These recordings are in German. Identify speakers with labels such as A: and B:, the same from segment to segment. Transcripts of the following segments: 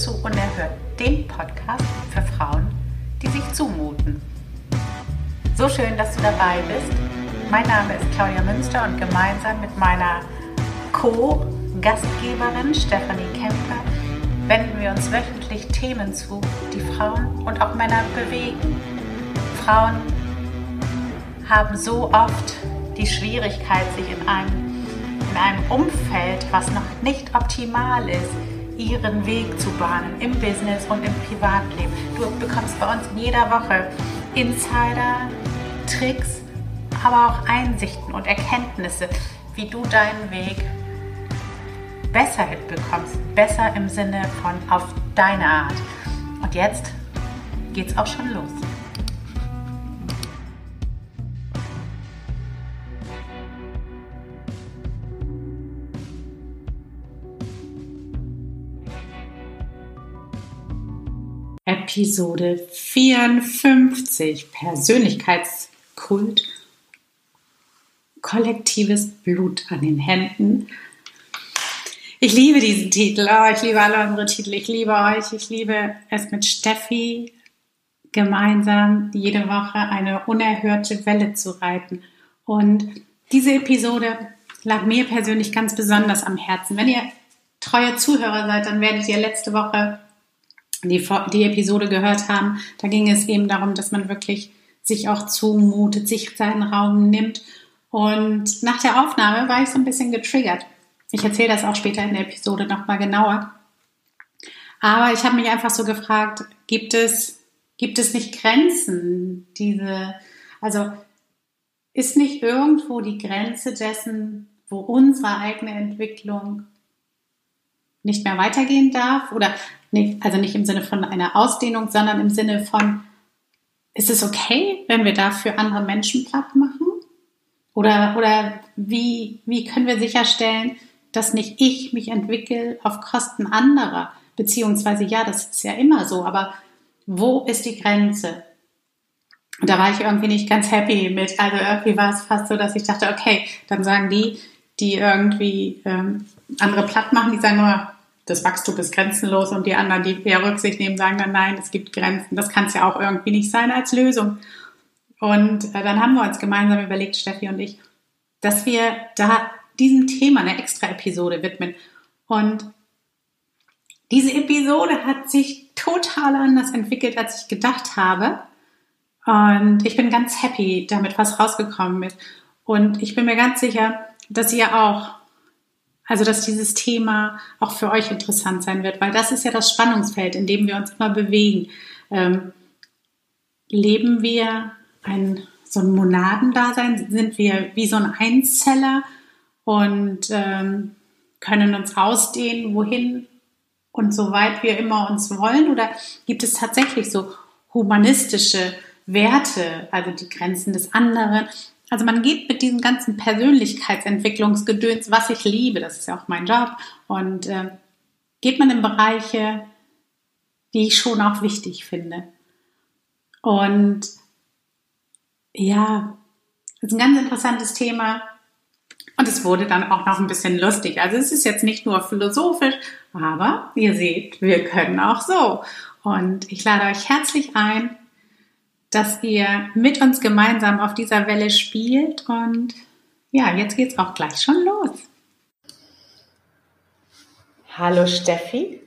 A: zu Unerhört, dem Podcast für Frauen, die sich zumuten. So schön, dass du dabei bist. Mein Name ist Claudia Münster und gemeinsam mit meiner Co-Gastgeberin Stefanie Kemper wenden wir uns wöchentlich Themen zu, die Frauen und auch Männer bewegen. Frauen haben so oft die Schwierigkeit, sich in einem in einem Umfeld, was noch nicht optimal ist, ihren Weg zu bahnen im Business und im Privatleben. Du bekommst bei uns in jeder Woche Insider, Tricks, aber auch Einsichten und Erkenntnisse, wie du deinen Weg besser hinbekommst. Besser im Sinne von auf deine Art. Und jetzt geht's auch schon los. Episode 54 Persönlichkeitskult kollektives Blut an den Händen. Ich liebe diesen Titel, oh, ich liebe alle unsere Titel, ich liebe euch, ich liebe es mit Steffi gemeinsam jede Woche eine unerhörte Welle zu reiten. Und diese Episode lag mir persönlich ganz besonders am Herzen. Wenn ihr treue Zuhörer seid, dann werdet ihr letzte Woche die, die Episode gehört haben, da ging es eben darum, dass man wirklich sich auch zumutet, sich seinen Raum nimmt. Und nach der Aufnahme war ich so ein bisschen getriggert. Ich erzähle das auch später in der Episode nochmal genauer. Aber ich habe mich einfach so gefragt, gibt es, gibt es nicht Grenzen, diese, also ist nicht irgendwo die Grenze dessen, wo unsere eigene Entwicklung nicht mehr weitergehen darf? Oder nicht, also nicht im Sinne von einer Ausdehnung, sondern im Sinne von, ist es okay, wenn wir dafür andere Menschen platt machen? Oder, oder wie, wie können wir sicherstellen, dass nicht ich mich entwickle auf Kosten anderer? Beziehungsweise, ja, das ist ja immer so, aber wo ist die Grenze? Und da war ich irgendwie nicht ganz happy mit. Also irgendwie war es fast so, dass ich dachte, okay, dann sagen die, die irgendwie ähm, andere platt machen, die sagen immer, das Wachstum ist grenzenlos und die anderen, die eher Rücksicht nehmen, sagen dann, nein, es gibt Grenzen. Das kann es ja auch irgendwie nicht sein als Lösung. Und äh, dann haben wir uns gemeinsam überlegt, Steffi und ich, dass wir da diesem Thema eine extra Episode widmen. Und diese Episode hat sich total anders entwickelt, als ich gedacht habe. Und ich bin ganz happy damit, was rausgekommen ist. Und ich bin mir ganz sicher, dass ihr auch also, dass dieses Thema auch für euch interessant sein wird, weil das ist ja das Spannungsfeld, in dem wir uns immer bewegen. Ähm, leben wir ein, so ein Monadendasein? Sind wir wie so ein Einzeller und ähm, können uns ausdehnen, wohin und so weit wir immer uns wollen? Oder gibt es tatsächlich so humanistische Werte, also die Grenzen des anderen? Also man geht mit diesem ganzen Persönlichkeitsentwicklungsgedöns, was ich liebe, das ist ja auch mein Job, und äh, geht man in Bereiche, die ich schon auch wichtig finde. Und ja, das ist ein ganz interessantes Thema. Und es wurde dann auch noch ein bisschen lustig. Also es ist jetzt nicht nur philosophisch, aber ihr seht, wir können auch so. Und ich lade euch herzlich ein, dass ihr mit uns gemeinsam auf dieser Welle spielt. Und ja, jetzt geht's auch gleich schon los. Hallo Steffi.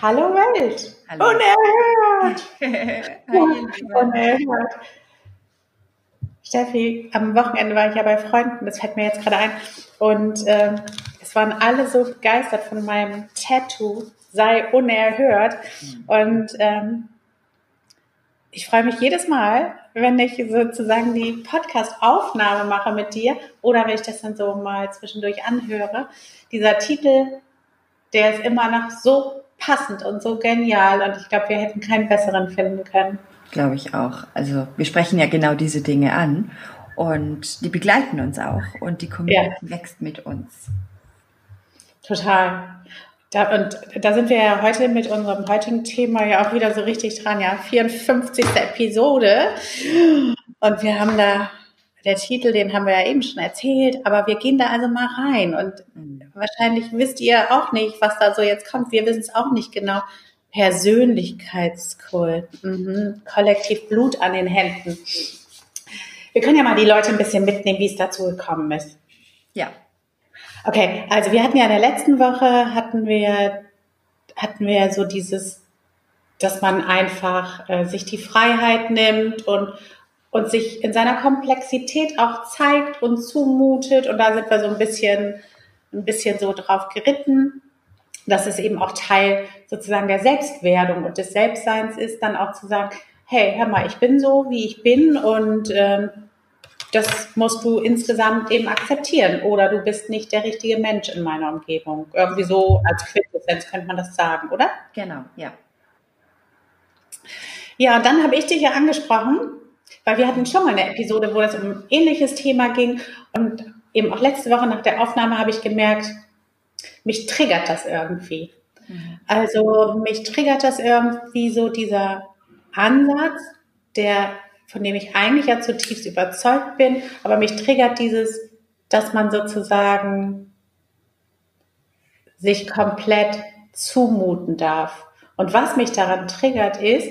A: Hallo Welt. Hallo. Unerhört. Unerhört. Steffi, am Wochenende war ich ja bei Freunden, das fällt mir jetzt gerade ein. Und ähm, es waren alle so begeistert von meinem Tattoo, sei unerhört. Mhm. Und ähm, ich freue mich jedes Mal, wenn ich sozusagen die Podcast-Aufnahme mache mit dir oder wenn ich das dann so mal zwischendurch anhöre. Dieser Titel, der ist immer noch so passend und so genial und ich glaube, wir hätten keinen besseren finden können.
B: Glaube ich auch. Also wir sprechen ja genau diese Dinge an und die begleiten uns auch und die Community ja. wächst mit uns.
A: Total. Da, und da sind wir ja heute mit unserem heutigen Thema ja auch wieder so richtig dran, ja. 54. Episode. Und wir haben da der Titel, den haben wir ja eben schon erzählt, aber wir gehen da also mal rein und wahrscheinlich wisst ihr auch nicht, was da so jetzt kommt. Wir wissen es auch nicht genau. Persönlichkeitskult, mhm. kollektiv Blut an den Händen. Wir können ja mal die Leute ein bisschen mitnehmen, wie es dazu gekommen ist.
B: Ja.
A: Okay, also wir hatten ja in der letzten Woche hatten wir hatten wir so dieses, dass man einfach äh, sich die Freiheit nimmt und und sich in seiner Komplexität auch zeigt und zumutet. Und da sind wir so ein bisschen, ein bisschen so drauf geritten, dass es eben auch Teil sozusagen der Selbstwerdung und des Selbstseins ist, dann auch zu sagen, hey, hör mal, ich bin so, wie ich bin und ähm, das musst du insgesamt eben akzeptieren oder du bist nicht der richtige Mensch in meiner Umgebung. Irgendwie so als Quintessenz könnte man das sagen, oder?
B: Genau, ja.
A: Ja, dann habe ich dich ja angesprochen, weil wir hatten schon mal eine Episode, wo es um ein ähnliches Thema ging. Und eben auch letzte Woche nach der Aufnahme habe ich gemerkt, mich triggert das irgendwie. Mhm. Also mich triggert das irgendwie so dieser Ansatz, der, von dem ich eigentlich ja zutiefst überzeugt bin, aber mich triggert dieses, dass man sozusagen sich komplett zumuten darf. Und was mich daran triggert ist,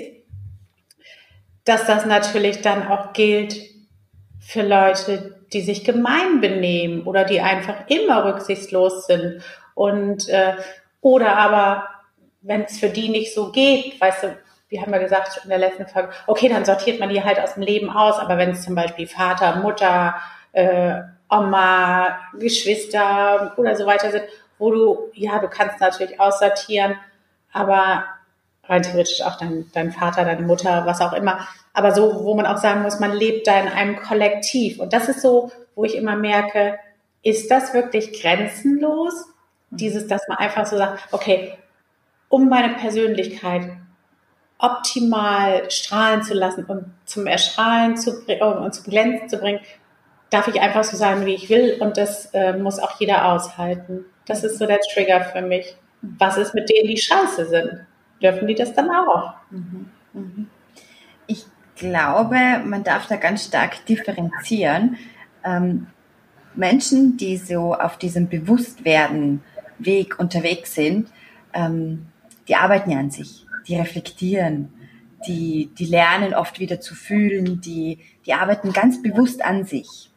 A: dass das natürlich dann auch gilt für Leute, die sich gemein benehmen oder die einfach immer rücksichtslos sind und äh, oder aber wenn es für die nicht so geht, weißt du, wir haben ja gesagt in der letzten Folge, okay, dann sortiert man die halt aus dem Leben aus, aber wenn es zum Beispiel Vater, Mutter, äh, Oma, Geschwister oder so weiter sind, wo du, ja, du kannst natürlich aussortieren, aber rein theoretisch auch dein, dein Vater, deine Mutter, was auch immer. Aber so, wo man auch sagen muss, man lebt da in einem Kollektiv. Und das ist so, wo ich immer merke, ist das wirklich grenzenlos? Dieses, dass man einfach so sagt, okay, um meine Persönlichkeit optimal strahlen zu lassen und zum Erstrahlen zu bringen und zum Glänzen zu bringen, darf ich einfach so sein, wie ich will und das äh, muss auch jeder aushalten. Das ist so der Trigger für mich. Was ist mit denen, die scheiße sind? dürfen die das dann auch. Mhm.
B: Mhm. Ich glaube, man darf da ganz stark differenzieren. Ähm, Menschen, die so auf diesem Bewusstwerden-Weg unterwegs sind, ähm, die arbeiten ja an sich, die reflektieren, die, die lernen oft wieder zu fühlen, die, die arbeiten ganz bewusst an sich.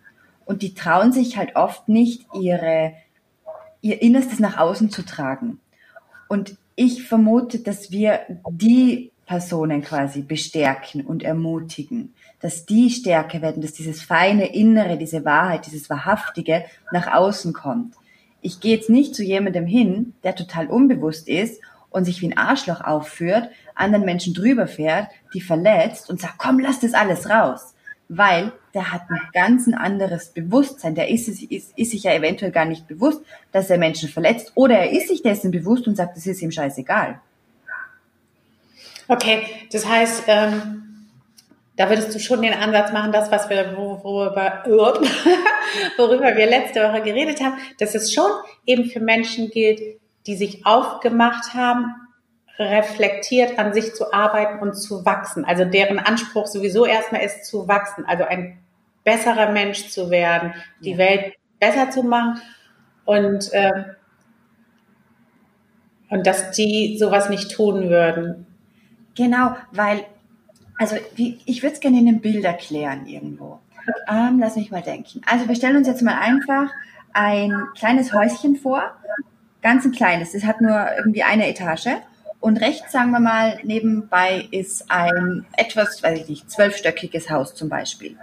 B: Und die trauen sich halt oft nicht, ihre, ihr Innerstes nach außen zu tragen. Und ich vermute, dass wir die Personen quasi bestärken und ermutigen, dass die stärker werden, dass dieses feine Innere, diese Wahrheit, dieses Wahrhaftige nach außen kommt. Ich gehe jetzt nicht zu jemandem hin, der total unbewusst ist und sich wie ein Arschloch aufführt, anderen Menschen drüber fährt, die verletzt und sagt, komm, lass das alles raus weil der hat ein ganz anderes Bewusstsein. Der ist, ist, ist sich ja eventuell gar nicht bewusst, dass er Menschen verletzt oder er ist sich dessen bewusst und sagt, das ist ihm scheißegal.
A: Okay, das heißt, ähm, da würdest du schon den Ansatz machen, das, was wir, worüber, worüber wir letzte Woche geredet haben, dass es schon eben für Menschen gilt, die sich aufgemacht haben, reflektiert an sich zu arbeiten und zu wachsen. Also deren Anspruch sowieso erstmal ist zu wachsen, also ein besserer Mensch zu werden, die ja. Welt besser zu machen und, äh, und dass die sowas nicht tun würden.
B: Genau, weil, also wie, ich würde es gerne in einem Bild erklären irgendwo. Ähm, lass mich mal denken. Also wir stellen uns jetzt mal einfach ein kleines Häuschen vor, ganz ein kleines, das hat nur irgendwie eine Etage. Und rechts, sagen wir mal, nebenbei ist ein etwas, weiß ich nicht, zwölfstöckiges Haus zum Beispiel.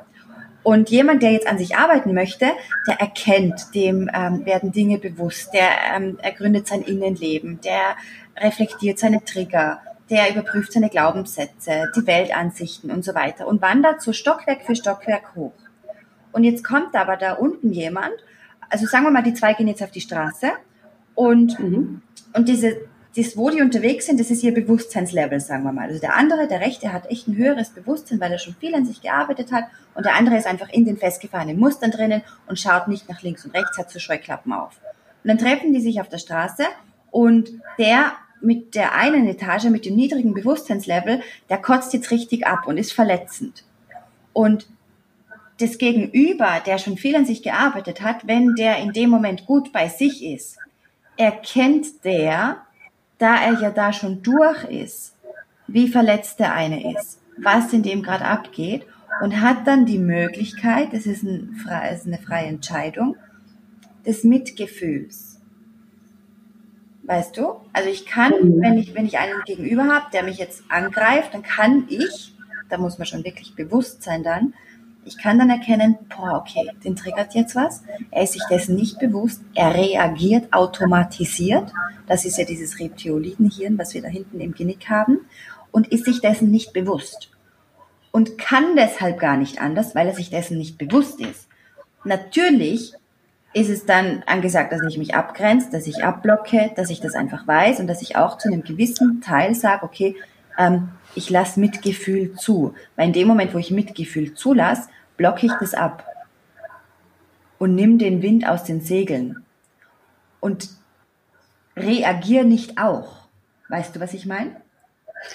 B: Und jemand, der jetzt an sich arbeiten möchte, der erkennt, dem ähm, werden Dinge bewusst, der ähm, ergründet sein Innenleben, der reflektiert seine Trigger, der überprüft seine Glaubenssätze, die Weltansichten und so weiter und wandert so Stockwerk für Stockwerk hoch. Und jetzt kommt aber da unten jemand, also sagen wir mal, die zwei gehen jetzt auf die Straße und, mhm. und diese das, wo die unterwegs sind, das ist ihr Bewusstseinslevel, sagen wir mal. Also der andere, der Rechte, hat echt ein höheres Bewusstsein, weil er schon viel an sich gearbeitet hat und der andere ist einfach in den festgefahrenen Mustern drinnen und schaut nicht nach links und rechts, hat so Scheuklappen auf. Und dann treffen die sich auf der Straße und der mit der einen Etage, mit dem niedrigen Bewusstseinslevel, der kotzt jetzt richtig ab und ist verletzend. Und das Gegenüber, der schon viel an sich gearbeitet hat, wenn der in dem Moment gut bei sich ist, erkennt der, da er ja da schon durch ist, wie verletzt der eine ist, was in dem gerade abgeht und hat dann die Möglichkeit, das ist, ein, ist eine freie Entscheidung, des Mitgefühls. Weißt du? Also ich kann, mhm. wenn ich, wenn ich einen gegenüber habe, der mich jetzt angreift, dann kann ich, da muss man schon wirklich bewusst sein dann, ich kann dann erkennen, boah, okay, den triggert jetzt was. Er ist sich dessen nicht bewusst. Er reagiert automatisiert. Das ist ja dieses Reptiolitenhirn, was wir da hinten im Genick haben. Und ist sich dessen nicht bewusst. Und kann deshalb gar nicht anders, weil er sich dessen nicht bewusst ist. Natürlich ist es dann angesagt, dass ich mich abgrenze, dass ich abblocke, dass ich das einfach weiß und dass ich auch zu einem gewissen Teil sage, okay, ähm, ich lasse Mitgefühl zu. Weil in dem Moment, wo ich Mitgefühl zulasse, blocke ich das ab und nimm den Wind aus den Segeln und reagiere nicht auch. Weißt du, was ich meine?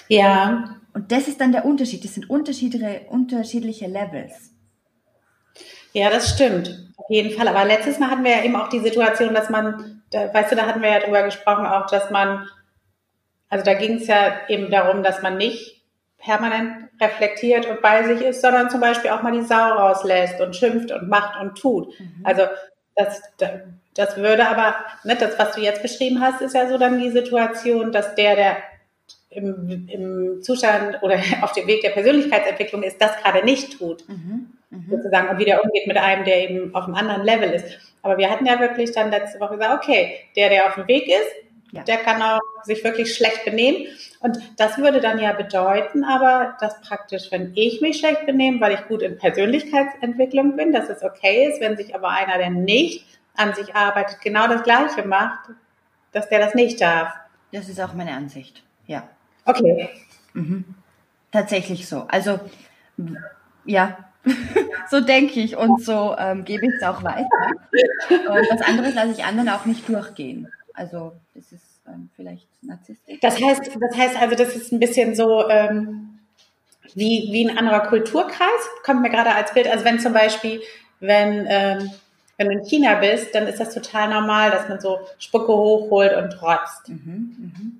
A: Ja.
B: Und das ist dann der Unterschied. Das sind unterschiedliche, unterschiedliche Levels.
A: Ja, das stimmt. Auf jeden Fall. Aber letztes Mal hatten wir ja eben auch die Situation, dass man, da, weißt du, da hatten wir ja drüber gesprochen, auch, dass man, also da ging es ja eben darum, dass man nicht permanent reflektiert und bei sich ist, sondern zum Beispiel auch mal die Sau rauslässt und schimpft und macht und tut. Mhm. Also das, das würde aber, ne, das, was du jetzt beschrieben hast, ist ja so dann die Situation, dass der, der im, im Zustand oder auf dem Weg der Persönlichkeitsentwicklung ist, das gerade nicht tut. Mhm. Mhm. Sozusagen, und wie der umgeht mit einem, der eben auf einem anderen Level ist. Aber wir hatten ja wirklich dann letzte Woche gesagt, okay, der, der auf dem Weg ist, ja. der kann auch sich wirklich schlecht benehmen. Und das würde dann ja bedeuten, aber dass praktisch, wenn ich mich schlecht benehme, weil ich gut in Persönlichkeitsentwicklung bin, dass es okay ist, wenn sich aber einer, der nicht an sich arbeitet, genau das Gleiche macht, dass der das nicht darf.
B: Das ist auch meine Ansicht, ja.
A: Okay.
B: Mhm. Tatsächlich so. Also, ja, so denke ich und so ähm, gebe ich es auch weiter. Und was anderes lasse ich anderen auch nicht durchgehen. Also, das ist ähm, vielleicht narzisstisch.
A: Das heißt, das heißt also, das ist ein bisschen so ähm, wie, wie ein anderer Kulturkreis, kommt mir gerade als Bild. Also wenn zum Beispiel, wenn, ähm, wenn du in China bist, dann ist das total normal, dass man so Spucke hochholt und trotzt. Mhm, mh.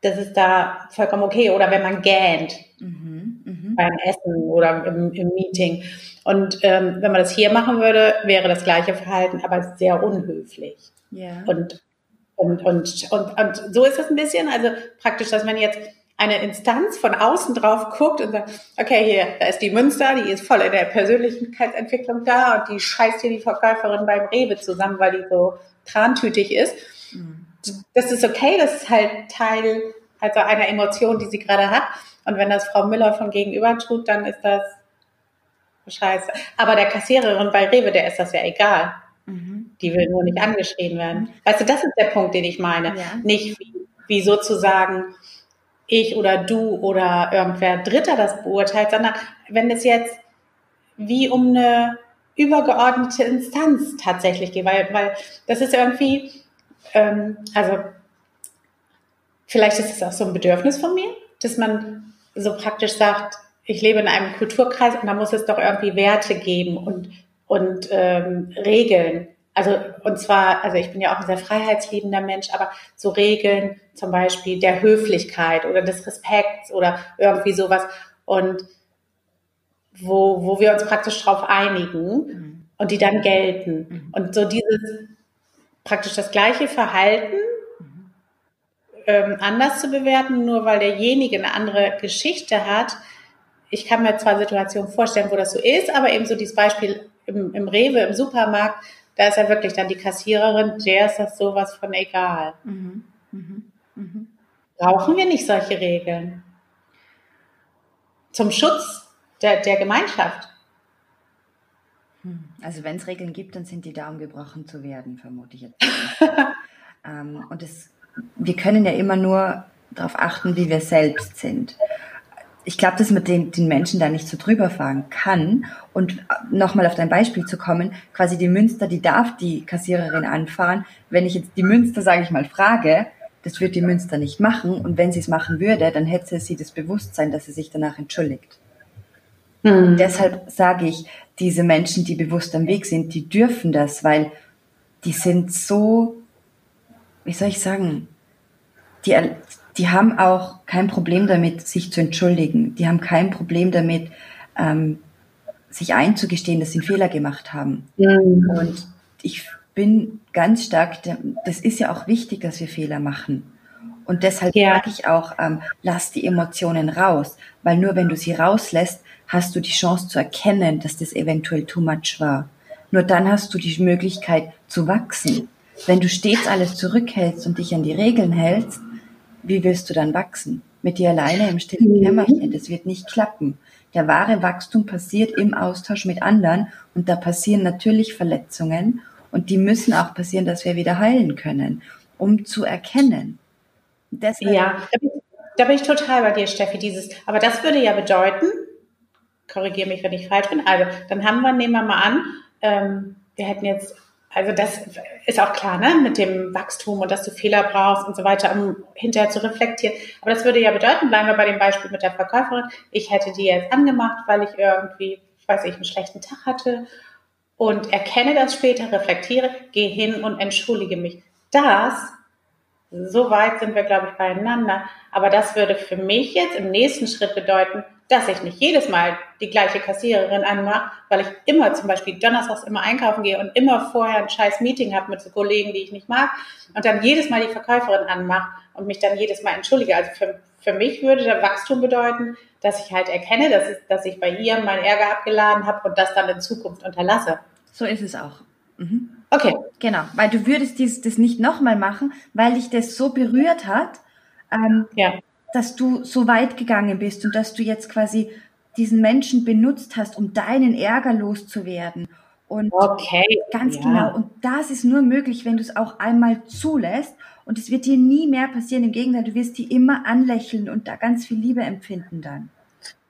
A: Das ist da vollkommen okay. Oder wenn man gähnt mhm, mh. beim Essen oder im, im Meeting. Und ähm, wenn man das hier machen würde, wäre das gleiche Verhalten, aber sehr unhöflich. Ja. Und und, und, und, und so ist es ein bisschen, also praktisch, dass man jetzt eine Instanz von außen drauf guckt und sagt, okay, hier, da ist die Münster, die ist voll in der Persönlichkeitsentwicklung da und die scheißt hier die Verkäuferin beim Rewe zusammen, weil die so trantütig ist. Mhm. Das ist okay, das ist halt Teil also einer Emotion, die sie gerade hat. Und wenn das Frau Müller von gegenüber tut, dann ist das scheiße. Aber der Kassiererin bei Rewe, der ist das ja egal. Mhm. Die will nur nicht angeschrien werden. Weißt du, das ist der Punkt, den ich meine. Ja. Nicht wie, wie sozusagen ich oder du oder irgendwer Dritter das beurteilt, sondern wenn es jetzt wie um eine übergeordnete Instanz tatsächlich geht, weil, weil das ist irgendwie, ähm, also vielleicht ist es auch so ein Bedürfnis von mir, dass man so praktisch sagt, ich lebe in einem Kulturkreis und da muss es doch irgendwie Werte geben und und ähm, Regeln. Also und zwar, also ich bin ja auch ein sehr freiheitsliebender Mensch, aber so Regeln zum Beispiel der Höflichkeit oder des Respekts oder irgendwie sowas und wo, wo wir uns praktisch drauf einigen mhm. und die dann gelten. Mhm. Und so dieses praktisch das gleiche Verhalten mhm. ähm, anders zu bewerten, nur weil derjenige eine andere Geschichte hat. Ich kann mir zwar Situationen vorstellen, wo das so ist, aber eben so dieses Beispiel im, im Rewe, im Supermarkt, da ist ja wirklich dann die Kassiererin, der ist das sowas von egal. Mhm. Mhm. Mhm. Brauchen wir nicht solche Regeln? Zum Schutz der, der Gemeinschaft.
B: Hm. Also wenn es Regeln gibt, dann sind die da, um gebrochen zu werden, vermute ich jetzt. ähm, und es, wir können ja immer nur darauf achten, wie wir selbst sind ich glaube, dass man den, den Menschen da nicht so drüber fahren kann. Und nochmal auf dein Beispiel zu kommen, quasi die Münster, die darf die Kassiererin anfahren. Wenn ich jetzt die Münster, sage ich mal, frage, das wird die Münster nicht machen. Und wenn sie es machen würde, dann hätte sie das Bewusstsein, dass sie sich danach entschuldigt. Mhm. Deshalb sage ich, diese Menschen, die bewusst am Weg sind, die dürfen das, weil die sind so, wie soll ich sagen, die, die haben auch kein Problem damit, sich zu entschuldigen. Die haben kein Problem damit, ähm, sich einzugestehen, dass sie einen Fehler gemacht haben. Mhm. Und ich bin ganz stark, das ist ja auch wichtig, dass wir Fehler machen. Und deshalb ja. sage ich auch, ähm, lass die Emotionen raus, weil nur wenn du sie rauslässt, hast du die Chance zu erkennen, dass das eventuell too much war. Nur dann hast du die Möglichkeit zu wachsen. Wenn du stets alles zurückhältst und dich an die Regeln hältst, wie willst du dann wachsen? Mit dir alleine im stillen mhm. Kämmerchen, das wird nicht klappen. Der wahre Wachstum passiert im Austausch mit anderen und da passieren natürlich Verletzungen und die müssen auch passieren, dass wir wieder heilen können, um zu erkennen.
A: Deshalb ja, da bin, ich, da bin ich total bei dir, Steffi. Dieses, aber das würde ja bedeuten, korrigiere mich, wenn ich falsch bin. Also dann haben wir, nehmen wir mal an, ähm, wir hätten jetzt also das ist auch klar, ne, mit dem Wachstum und dass du Fehler brauchst und so weiter, um hinterher zu reflektieren. Aber das würde ja bedeuten, bleiben wir bei dem Beispiel mit der Verkäuferin, ich hätte die jetzt angemacht, weil ich irgendwie, ich weiß nicht, einen schlechten Tag hatte und erkenne das später, reflektiere, gehe hin und entschuldige mich. Das, so weit sind wir, glaube ich, beieinander. Aber das würde für mich jetzt im nächsten Schritt bedeuten, dass ich nicht jedes Mal die gleiche Kassiererin anmache, weil ich immer zum Beispiel donnerstags immer einkaufen gehe und immer vorher ein scheiß Meeting habe mit so Kollegen, die ich nicht mag und dann jedes Mal die Verkäuferin anmache und mich dann jedes Mal entschuldige. Also für, für mich würde der Wachstum bedeuten, dass ich halt erkenne, dass, es, dass ich bei ihr meinen Ärger abgeladen habe und das dann in Zukunft unterlasse.
B: So ist es auch. Mhm. Okay. Genau, weil du würdest dies, das nicht nochmal machen, weil dich das so berührt hat. Ähm, ja dass du so weit gegangen bist und dass du jetzt quasi diesen Menschen benutzt hast, um deinen Ärger loszuwerden. Und okay, ganz ja. genau. Und das ist nur möglich, wenn du es auch einmal zulässt. Und es wird dir nie mehr passieren. Im Gegenteil, du wirst die immer anlächeln und da ganz viel Liebe empfinden dann.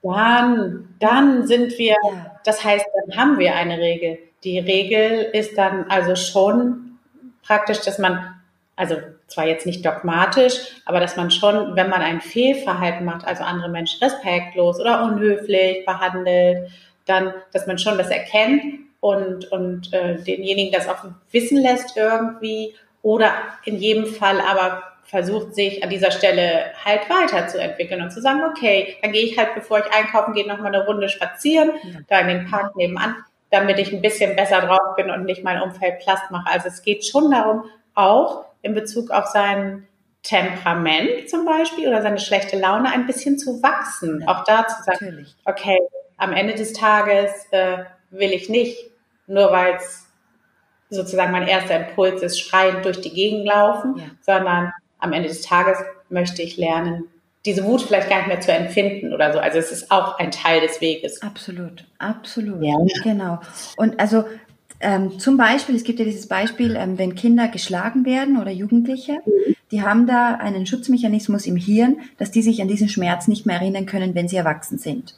A: Dann, dann sind wir, ja. das heißt, dann haben wir eine Regel. Die Regel ist dann also schon praktisch, dass man also zwar jetzt nicht dogmatisch, aber dass man schon, wenn man ein Fehlverhalten macht, also andere Menschen respektlos oder unhöflich behandelt, dann, dass man schon das erkennt und, und äh, denjenigen das auch wissen lässt irgendwie oder in jedem Fall aber versucht sich an dieser Stelle halt weiterzuentwickeln und zu sagen, okay, dann gehe ich halt, bevor ich einkaufen gehe, nochmal eine Runde spazieren, ja. da in den Park nebenan, damit ich ein bisschen besser drauf bin und nicht mein Umfeld plast mache. Also es geht schon darum, auch in Bezug auf sein Temperament zum Beispiel oder seine schlechte Laune ein bisschen zu wachsen. Ja, auch da zu sagen, natürlich. okay, am Ende des Tages äh, will ich nicht, nur weil es sozusagen mein erster Impuls ist, schreiend durch die Gegend laufen, ja. sondern am Ende des Tages möchte ich lernen, diese Wut vielleicht gar nicht mehr zu empfinden oder so. Also es ist auch ein Teil des Weges.
B: Absolut, absolut. Ja. Genau. Und also ähm, zum Beispiel, es gibt ja dieses Beispiel, ähm, wenn Kinder geschlagen werden oder Jugendliche, die haben da einen Schutzmechanismus im Hirn, dass die sich an diesen Schmerz nicht mehr erinnern können, wenn sie erwachsen sind.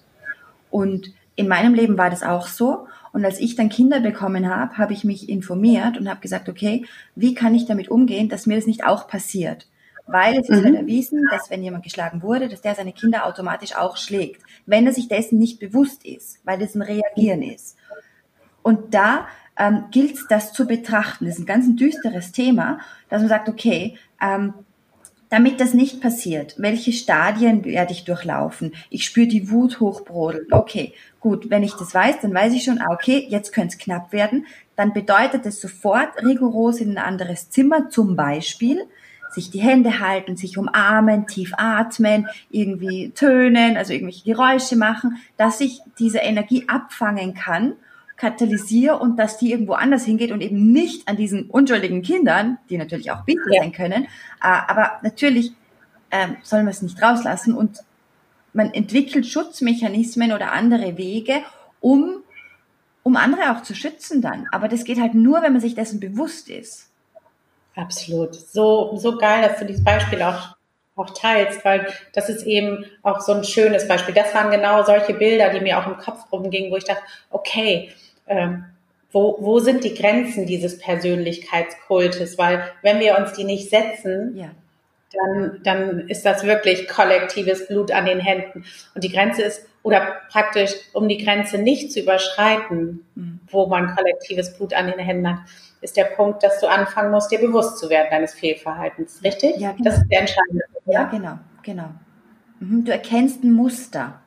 B: Und in meinem Leben war das auch so. Und als ich dann Kinder bekommen habe, habe ich mich informiert und habe gesagt, okay, wie kann ich damit umgehen, dass mir das nicht auch passiert? Weil es ist mhm. halt erwiesen, dass wenn jemand geschlagen wurde, dass der seine Kinder automatisch auch schlägt, wenn er sich dessen nicht bewusst ist, weil das ein Reagieren ist. Und da ähm, gilt das zu betrachten. Das ist ein ganz ein düsteres Thema, dass man sagt, okay, ähm, damit das nicht passiert, welche Stadien werde ich durchlaufen? Ich spüre die Wut hochbrodeln. Okay, gut, wenn ich das weiß, dann weiß ich schon, ah, okay, jetzt könnte es knapp werden. Dann bedeutet es sofort rigoros in ein anderes Zimmer, zum Beispiel sich die Hände halten, sich umarmen, tief atmen, irgendwie tönen, also irgendwelche Geräusche machen, dass ich diese Energie abfangen kann katalysiere und dass die irgendwo anders hingeht und eben nicht an diesen unschuldigen Kindern, die natürlich auch bitter ja. sein können, äh, aber natürlich ähm, soll man es nicht rauslassen und man entwickelt Schutzmechanismen oder andere Wege, um, um andere auch zu schützen dann. Aber das geht halt nur, wenn man sich dessen bewusst ist.
A: Absolut. So, so geil, dass du dieses Beispiel auch auch teilst, weil das ist eben auch so ein schönes Beispiel. Das waren genau solche Bilder, die mir auch im Kopf rumgingen, wo ich dachte, okay, ähm, wo, wo sind die Grenzen dieses Persönlichkeitskultes? Weil wenn wir uns die nicht setzen, ja. dann, dann ist das wirklich kollektives Blut an den Händen. Und die Grenze ist, oder praktisch, um die Grenze nicht zu überschreiten, mhm. wo man kollektives Blut an den Händen hat, ist der Punkt, dass du anfangen musst, dir bewusst zu werden deines Fehlverhaltens. Richtig?
B: Ja, genau.
A: Das ist der entscheidende
B: Punkt. Ja, genau, genau. Mhm. Du erkennst ein Muster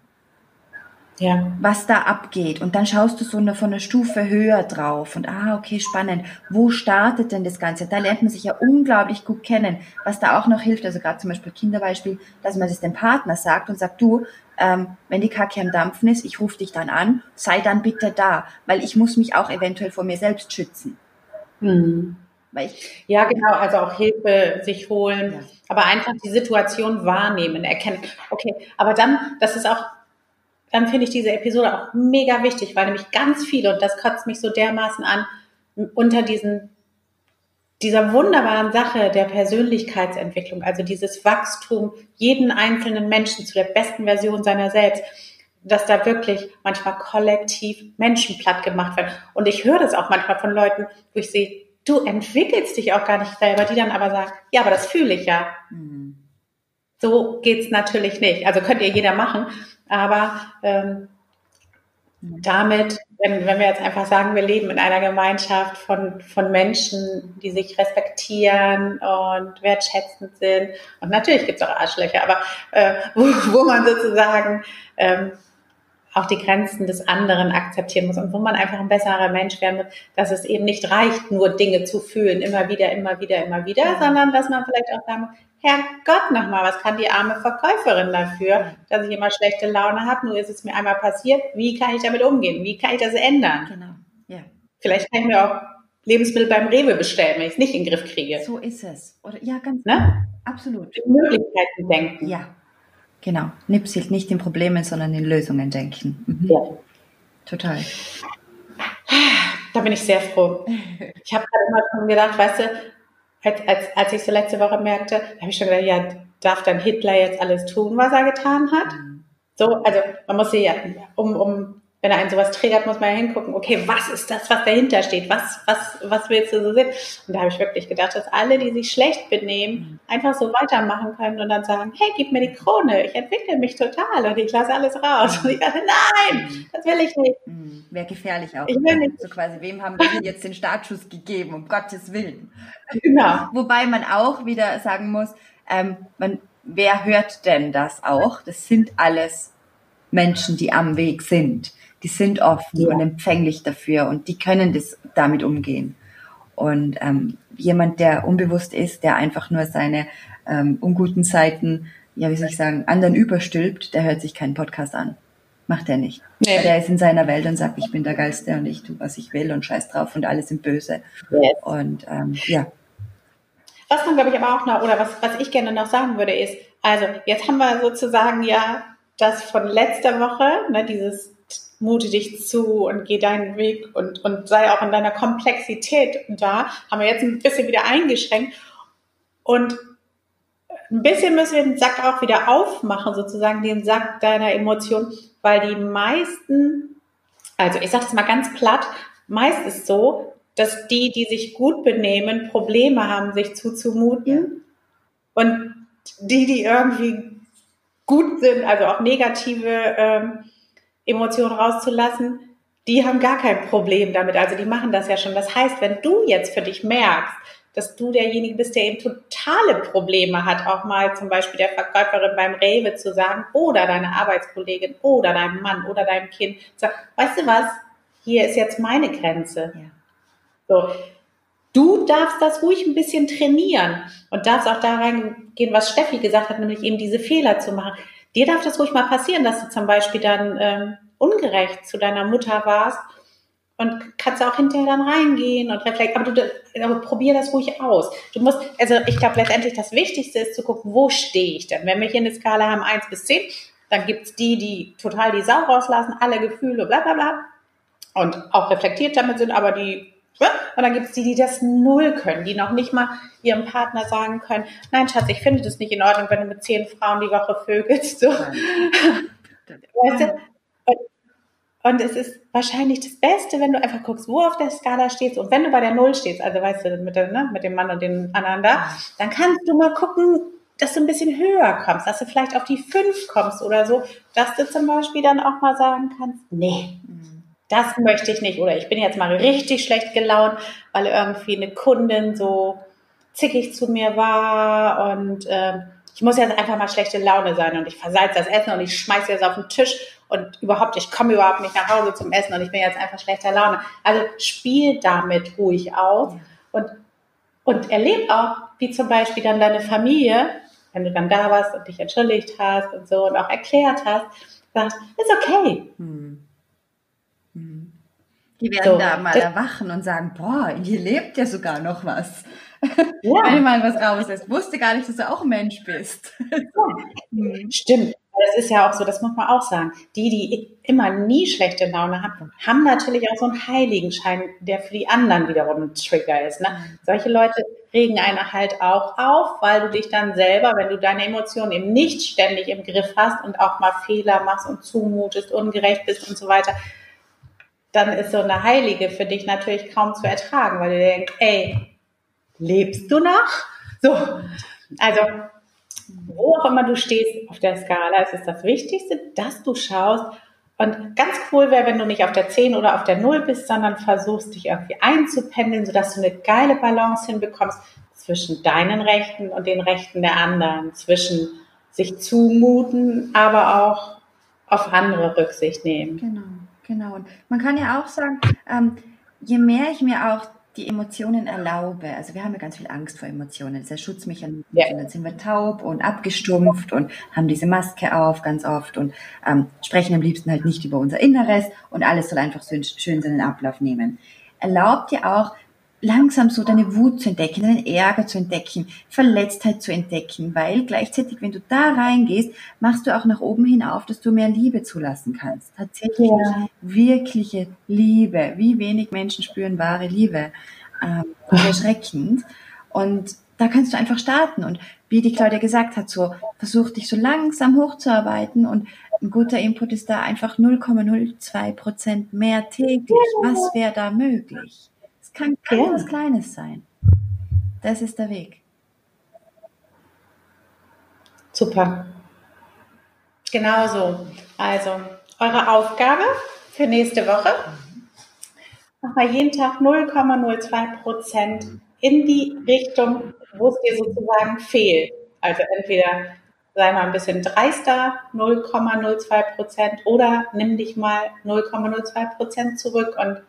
B: ja. was da abgeht. Und dann schaust du so eine, von einer Stufe höher drauf und ah, okay, spannend. Wo startet denn das Ganze? Da lernt man sich ja unglaublich gut kennen. Was da auch noch hilft, also gerade zum Beispiel Kinderbeispiel, dass man das dem Partner sagt und sagt, du, ähm, wenn die Kacke am Dampfen ist, ich rufe dich dann an, sei dann bitte da, weil ich muss mich auch eventuell vor mir selbst schützen.
A: Mhm. Ich, ja, genau, also auch Hilfe sich holen, ja. aber einfach die Situation wahrnehmen, erkennen. Okay, aber dann, das ist auch dann finde ich diese Episode auch mega wichtig, weil nämlich ganz viele, und das kotzt mich so dermaßen an, unter diesen, dieser wunderbaren Sache der Persönlichkeitsentwicklung, also dieses Wachstum, jeden einzelnen Menschen zu der besten Version seiner selbst, dass da wirklich manchmal kollektiv Menschen platt gemacht werden. Und ich höre das auch manchmal von Leuten, wo ich sehe, du entwickelst dich auch gar nicht selber, die dann aber sagen, ja, aber das fühle ich ja. Mhm. So geht's natürlich nicht. Also könnt ihr jeder machen, aber ähm, damit, wenn, wenn wir jetzt einfach sagen, wir leben in einer Gemeinschaft von, von Menschen, die sich respektieren und wertschätzend sind. Und natürlich gibt es auch Arschlöcher, aber äh, wo, wo man sozusagen ähm, auch die Grenzen des anderen akzeptieren muss und wo man einfach ein besserer Mensch werden muss, dass es eben nicht reicht, nur Dinge zu fühlen, immer wieder, immer wieder, immer wieder, sondern dass man vielleicht auch sagen muss, Herrgott nochmal, was kann die arme Verkäuferin dafür, dass ich immer schlechte Laune habe? Nur ist es mir einmal passiert. Wie kann ich damit umgehen? Wie kann ich das ändern? Genau. Ja. Vielleicht kann ich mir auch Lebensmittel beim Rewe bestellen, wenn ich es nicht in den Griff kriege.
B: So ist es. Oder, ja, ganz ne? Genau. Absolut.
A: Die Möglichkeiten denken.
B: Ja. Genau. Nips hilft nicht in Problemen, sondern in Lösungen denken. Mhm. Ja. Total.
A: Da bin ich sehr froh. Ich habe gerade immer schon gedacht, weißt du, als, als, als ich so letzte Woche merkte, habe ich schon gedacht, ja, darf dann Hitler jetzt alles tun, was er getan hat? Mhm. So, also man muss ja, um, um wenn er einen sowas triggert, muss man ja hingucken, okay, was ist das, was dahinter steht? Was, was, was willst du so sehen? Und da habe ich wirklich gedacht, dass alle, die sich schlecht benehmen, mhm. einfach so weitermachen können und dann sagen, hey, gib mir die Krone, ich entwickle mich total und ich lasse alles raus. Und ich dachte, nein, mhm. das will ich nicht.
B: Mhm. Wäre gefährlich auch. Ich will nicht. So quasi, wem haben wir jetzt den Startschuss gegeben, um Gottes Willen. Genau. Wobei man auch wieder sagen muss, ähm, man, wer hört denn das auch? Das sind alles Menschen, die am Weg sind die sind offen ja. und empfänglich dafür und die können das damit umgehen. Und ähm, jemand, der unbewusst ist, der einfach nur seine ähm, unguten Seiten, ja, wie soll ich sagen, anderen überstülpt, der hört sich keinen Podcast an. Macht er nicht. Nee. Der ist in seiner Welt und sagt, ich bin der Geilste und ich tue, was ich will und scheiß drauf und alle sind böse. Yes. Und ähm, ja.
A: Was man, glaube ich, aber auch noch, oder was, was ich gerne noch sagen würde, ist, also jetzt haben wir sozusagen ja das von letzter Woche, ne, dieses mute dich zu und geh deinen Weg und, und sei auch in deiner Komplexität da, haben wir jetzt ein bisschen wieder eingeschränkt. Und ein bisschen müssen wir den Sack auch wieder aufmachen, sozusagen den Sack deiner Emotionen, weil die meisten, also ich sage das mal ganz platt, meist ist so, dass die, die sich gut benehmen, Probleme haben, sich zuzumuten. Und die, die irgendwie gut sind, also auch negative ähm, Emotionen rauszulassen, die haben gar kein Problem damit. Also die machen das ja schon. Das heißt, wenn du jetzt für dich merkst, dass du derjenige bist, der eben totale Probleme hat, auch mal zum Beispiel der Verkäuferin beim Rewe zu sagen oder deiner Arbeitskollegin oder deinem Mann oder deinem Kind, sag, weißt du was, hier ist jetzt meine Grenze. Ja. So. Du darfst das ruhig ein bisschen trainieren und darfst auch da reingehen, was Steffi gesagt hat, nämlich eben diese Fehler zu machen. Dir darf das ruhig mal passieren, dass du zum Beispiel dann ähm, ungerecht zu deiner Mutter warst und kannst auch hinterher dann reingehen und reflektieren. Aber du aber probier das ruhig aus. Du musst, also ich glaube letztendlich das Wichtigste ist zu gucken, wo stehe ich denn? Wenn wir hier eine Skala haben 1 bis 10, dann gibt's die, die total die Sau rauslassen, alle Gefühle, bla bla bla. Und auch reflektiert damit sind, aber die und dann gibt es die, die das null können, die noch nicht mal ihrem Partner sagen können, nein, Schatz, ich finde das nicht in Ordnung, wenn du mit zehn Frauen die Woche vögelst. So. Weißt du? Und, es ist wahrscheinlich das Beste, wenn du einfach guckst, wo auf der Skala stehst. Und wenn du bei der Null stehst, also weißt du, mit, der, ne, mit dem Mann und dem anderen da, dann kannst du mal gucken, dass du ein bisschen höher kommst, dass du vielleicht auf die fünf kommst oder so, dass du zum Beispiel dann auch mal sagen kannst, nee, das möchte ich nicht. Oder ich bin jetzt mal richtig schlecht gelaunt, weil irgendwie eine Kundin so zickig zu mir war und äh, ich muss jetzt einfach mal schlechte Laune sein und ich versalze das Essen und ich schmeiße jetzt auf den Tisch und überhaupt, ich komme überhaupt nicht nach Hause zum Essen und ich bin jetzt einfach schlechter Laune. Also spiel damit ruhig aus und, und erleb auch, wie zum Beispiel dann deine Familie, wenn du dann da warst und dich entschuldigt hast und so und auch erklärt hast, sagt, ist okay. Hm.
B: Hm. Die werden so, da mal erwachen und sagen, boah, hier lebt ja sogar noch was. Ja. Wenn du mal was rauslässt. Wusste gar nicht, dass du auch ein Mensch bist.
A: Ja. Stimmt. Das ist ja auch so, das muss man auch sagen. Die, die immer nie schlechte Laune haben, haben natürlich auch so einen Heiligenschein, der für die anderen wiederum ein Trigger ist. Ne? Solche Leute regen einen halt auch auf, weil du dich dann selber, wenn du deine Emotionen eben nicht ständig im Griff hast und auch mal Fehler machst und zumutest, ungerecht bist und so weiter, dann ist so eine Heilige für dich natürlich kaum zu ertragen, weil du denkst, ey, lebst du noch? So, also wo auch immer du stehst auf der Skala, es ist das Wichtigste, dass du schaust. Und ganz cool wäre, wenn du nicht auf der 10 oder auf der 0 bist, sondern versuchst, dich irgendwie einzupendeln, sodass du eine geile Balance hinbekommst zwischen deinen Rechten und den Rechten der anderen, zwischen sich zumuten, aber auch auf andere Rücksicht nehmen.
B: Genau, genau. Und man kann ja auch sagen, ähm, je mehr ich mir auch die Emotionen erlaube. Also wir haben ja ganz viel Angst vor Emotionen. Das ist der Schutzmechanismus. Ja. Und dann sind wir taub und abgestumpft und haben diese Maske auf ganz oft und ähm, sprechen am liebsten halt nicht über unser Inneres und alles soll einfach schön seinen Ablauf nehmen. Erlaubt dir auch, langsam so deine Wut zu entdecken, deinen Ärger zu entdecken, Verletztheit zu entdecken, weil gleichzeitig, wenn du da reingehst, machst du auch nach oben hinauf, dass du mehr Liebe zulassen kannst. Tatsächlich ja. wirkliche Liebe. Wie wenig Menschen spüren wahre Liebe. Ähm, erschreckend. Und da kannst du einfach starten. Und wie die Claudia gesagt hat, so versuch dich so langsam hochzuarbeiten und ein guter Input ist da einfach 0,02 Prozent mehr täglich. Was wäre da möglich? Kann ganz ja. Kleines sein. Das ist der Weg.
A: Super. Genauso. Also, eure Aufgabe für nächste Woche. Mach mal jeden Tag 0,02 Prozent in die Richtung, wo es dir sozusagen fehlt. Also entweder sei mal ein bisschen dreister, 0,02 Prozent, oder nimm dich mal 0,02 Prozent zurück und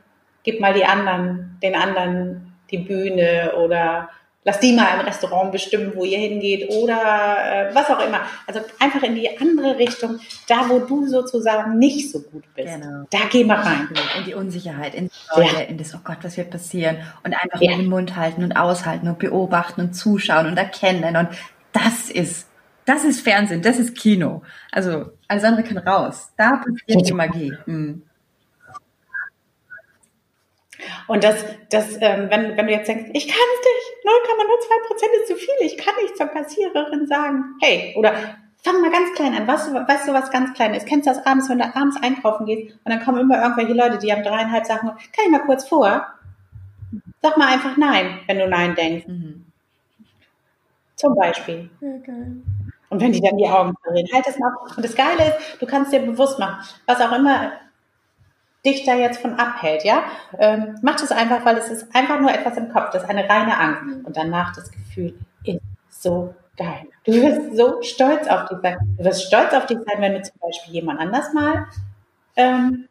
A: gib mal die anderen, den anderen die Bühne oder lass die mal im Restaurant bestimmen, wo ihr hingeht oder äh, was auch immer. Also einfach in die andere Richtung, da wo du sozusagen nicht so gut bist. Genau. Da geh mal rein.
B: In die Unsicherheit, in, die ja. in das, oh Gott, was wird passieren? Und einfach ja. den Mund halten und aushalten und beobachten und zuschauen und erkennen. Und das ist, das ist Fernsehen, das ist Kino. Also alles andere kann raus. Da passiert die Magie. Mhm.
A: Und das, das ähm, wenn, wenn du jetzt denkst, ich kann es nicht, 0,02 Prozent ist zu viel, ich kann nicht zur Kassiererin sagen, hey, oder fang mal ganz klein an. Was, weißt du, was ganz klein ist? Kennst du das abends, wenn du abends einkaufen gehst und dann kommen immer irgendwelche Leute, die haben dreieinhalb Sachen, kann ich mal kurz vor? Sag mal einfach nein, wenn du nein denkst. Mhm. Zum Beispiel. Okay. Und wenn die dann die Augen verdrehen, halt das mal. Und das Geile ist, du kannst dir bewusst machen, was auch immer dich da jetzt von abhält, ja? Ähm, mach das einfach, weil es ist einfach nur etwas im Kopf, das ist eine reine Angst. Mhm. Und danach das Gefühl ist so geil. Du wirst so stolz auf dich sein. Du wirst stolz auf dich sein, wenn du zum Beispiel jemand anders mal ähm,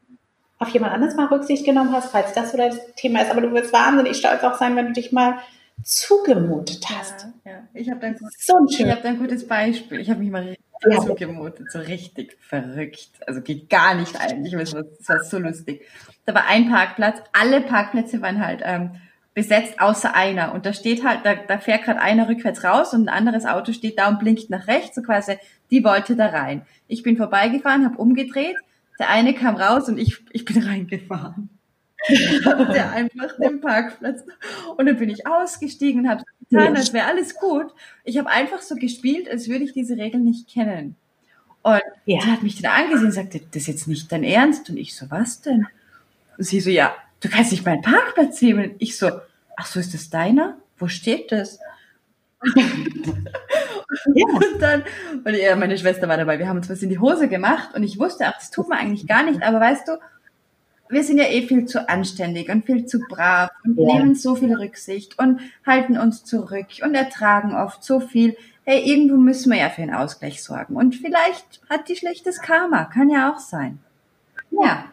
A: auf jemand anders mal Rücksicht genommen hast, falls das so das Thema ist. Aber du wirst wahnsinnig stolz auch sein, wenn du dich mal zugemutet hast.
B: Ja, ja. Ich habe dann, so ein hab ein gutes Beispiel. Ich habe mich mal ja. zugemutet, so richtig verrückt. Also geht gar nicht eigentlich, das war, das war so lustig. Da war ein Parkplatz, alle Parkplätze waren halt ähm, besetzt, außer einer. Und da steht halt, da, da fährt gerade einer rückwärts raus und ein anderes Auto steht da und blinkt nach rechts, so quasi, die wollte da rein. Ich bin vorbeigefahren, habe umgedreht, der eine kam raus und ich, ich bin reingefahren. Der einfach den Parkplatz. Und dann bin ich ausgestiegen und habe getan, als wäre alles gut. Ich habe einfach so gespielt, als würde ich diese Regeln nicht kennen. Und ja. sie hat mich dann angesehen und sagte, das ist jetzt nicht dein Ernst. Und ich so, was denn? Und sie so, ja, du kannst nicht meinen Parkplatz nehmen. Und ich so, ach so, ist das deiner? Wo steht das?
A: Ja.
B: Und dann, und ja, meine Schwester war dabei, wir haben uns was in die Hose gemacht und ich wusste auch, das tut man eigentlich gar nicht, aber weißt du, wir sind ja eh viel zu anständig und viel zu brav und
A: Ja.
B: nehmen so viel Rücksicht und halten uns zurück und ertragen oft so viel. Hey, irgendwo müssen wir ja für einen Ausgleich sorgen. Und vielleicht hat die schlechtes Karma, kann ja auch sein. Ja.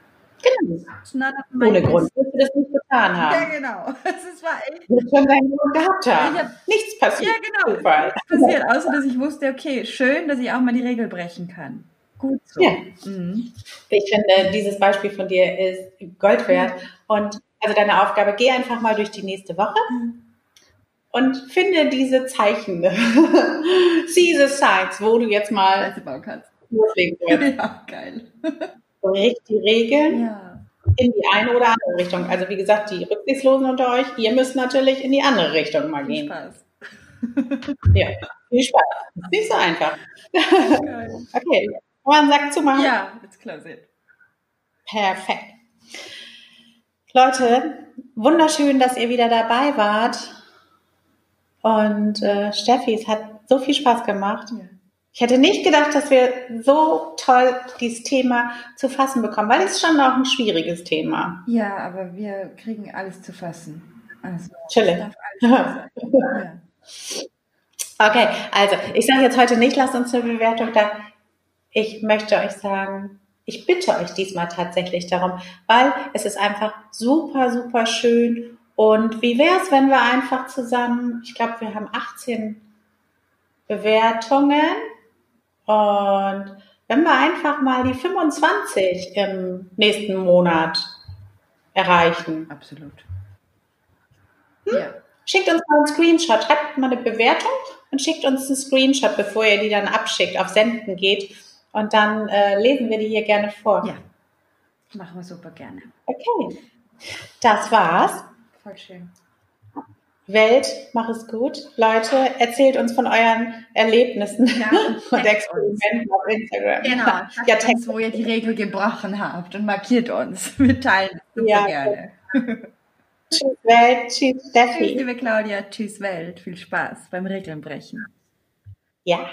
A: Genau. Ohne. Grund wirst du das nicht getan
B: Ja,
A: haben.
B: genau. Es war echt.
A: Wirst schon deinen Grund gehabt haben.
B: Ich hab-
A: Nichts passiert.
B: Ja, genau.
A: Zufall.
B: Nichts passiert, außer dass ich wusste, okay, schön, dass ich auch mal die Regel brechen kann. Gut so.
A: Ja.
B: Mhm.
A: Ich finde, dieses Beispiel von dir ist Gold wert. Und also deine Aufgabe, geh einfach mal durch die nächste Woche und finde diese Zeichen. See the signs, wo du jetzt mal
B: Scheiße bauen kannst.
A: loslegen wirst.
B: Ja, geil.
A: Bricht die Regeln
B: Ja.
A: in die eine oder andere Richtung. Also wie gesagt, die Rücksichtslosen unter euch, ihr müsst natürlich in die andere Richtung mal
B: Viel
A: gehen.
B: Spaß.
A: Ja, viel Spaß. Ist nicht so einfach.
B: Geil.
A: Okay, einen Sack zu machen.
B: Ja, let's close it.
A: Perfekt. Leute, wunderschön, dass ihr wieder dabei wart. Und äh, Steffi, es hat so viel Spaß gemacht.
B: Ja.
A: Ich hätte nicht gedacht, dass wir so toll dieses Thema zu fassen bekommen, weil es ist schon auch ein schwieriges Thema.
B: ja, aber wir kriegen alles zu fassen. Also,
A: Chille.
B: Ja.
A: Okay, also ich sage jetzt heute nicht, lasst uns eine Bewertung da. Ich möchte euch sagen, ich bitte euch diesmal tatsächlich darum, weil es ist einfach super, super schön. Und wie wäre es, wenn wir einfach zusammen, ich glaube, wir haben 18 Bewertungen und wenn wir einfach mal die 25 im nächsten Monat erreichen.
B: Absolut.
A: Hm?
B: Ja.
A: Schickt uns mal einen Screenshot, schreibt mal eine Bewertung und schickt uns einen Screenshot, bevor ihr die dann abschickt, auf Senden geht. Und dann äh, lesen wir die hier gerne vor.
B: ja. Machen wir super gerne.
A: Okay. Das war's.
B: Voll schön.
A: Welt, mach es gut. Leute, erzählt uns von euren Erlebnissen
B: Ja, und
A: und
B: taggt uns.
A: Experimenten auf Instagram.
B: Genau.
A: Ja,
B: uns, wo ihr die Regel gebrochen habt und markiert uns. Wir teilen das super
A: Ja.
B: gerne.
A: Tschüss Welt, tschüss
B: Tschüss,
A: Steffi.
B: liebe Claudia. Tschüss, Welt. Viel Spaß beim Regeln brechen.
A: Ja.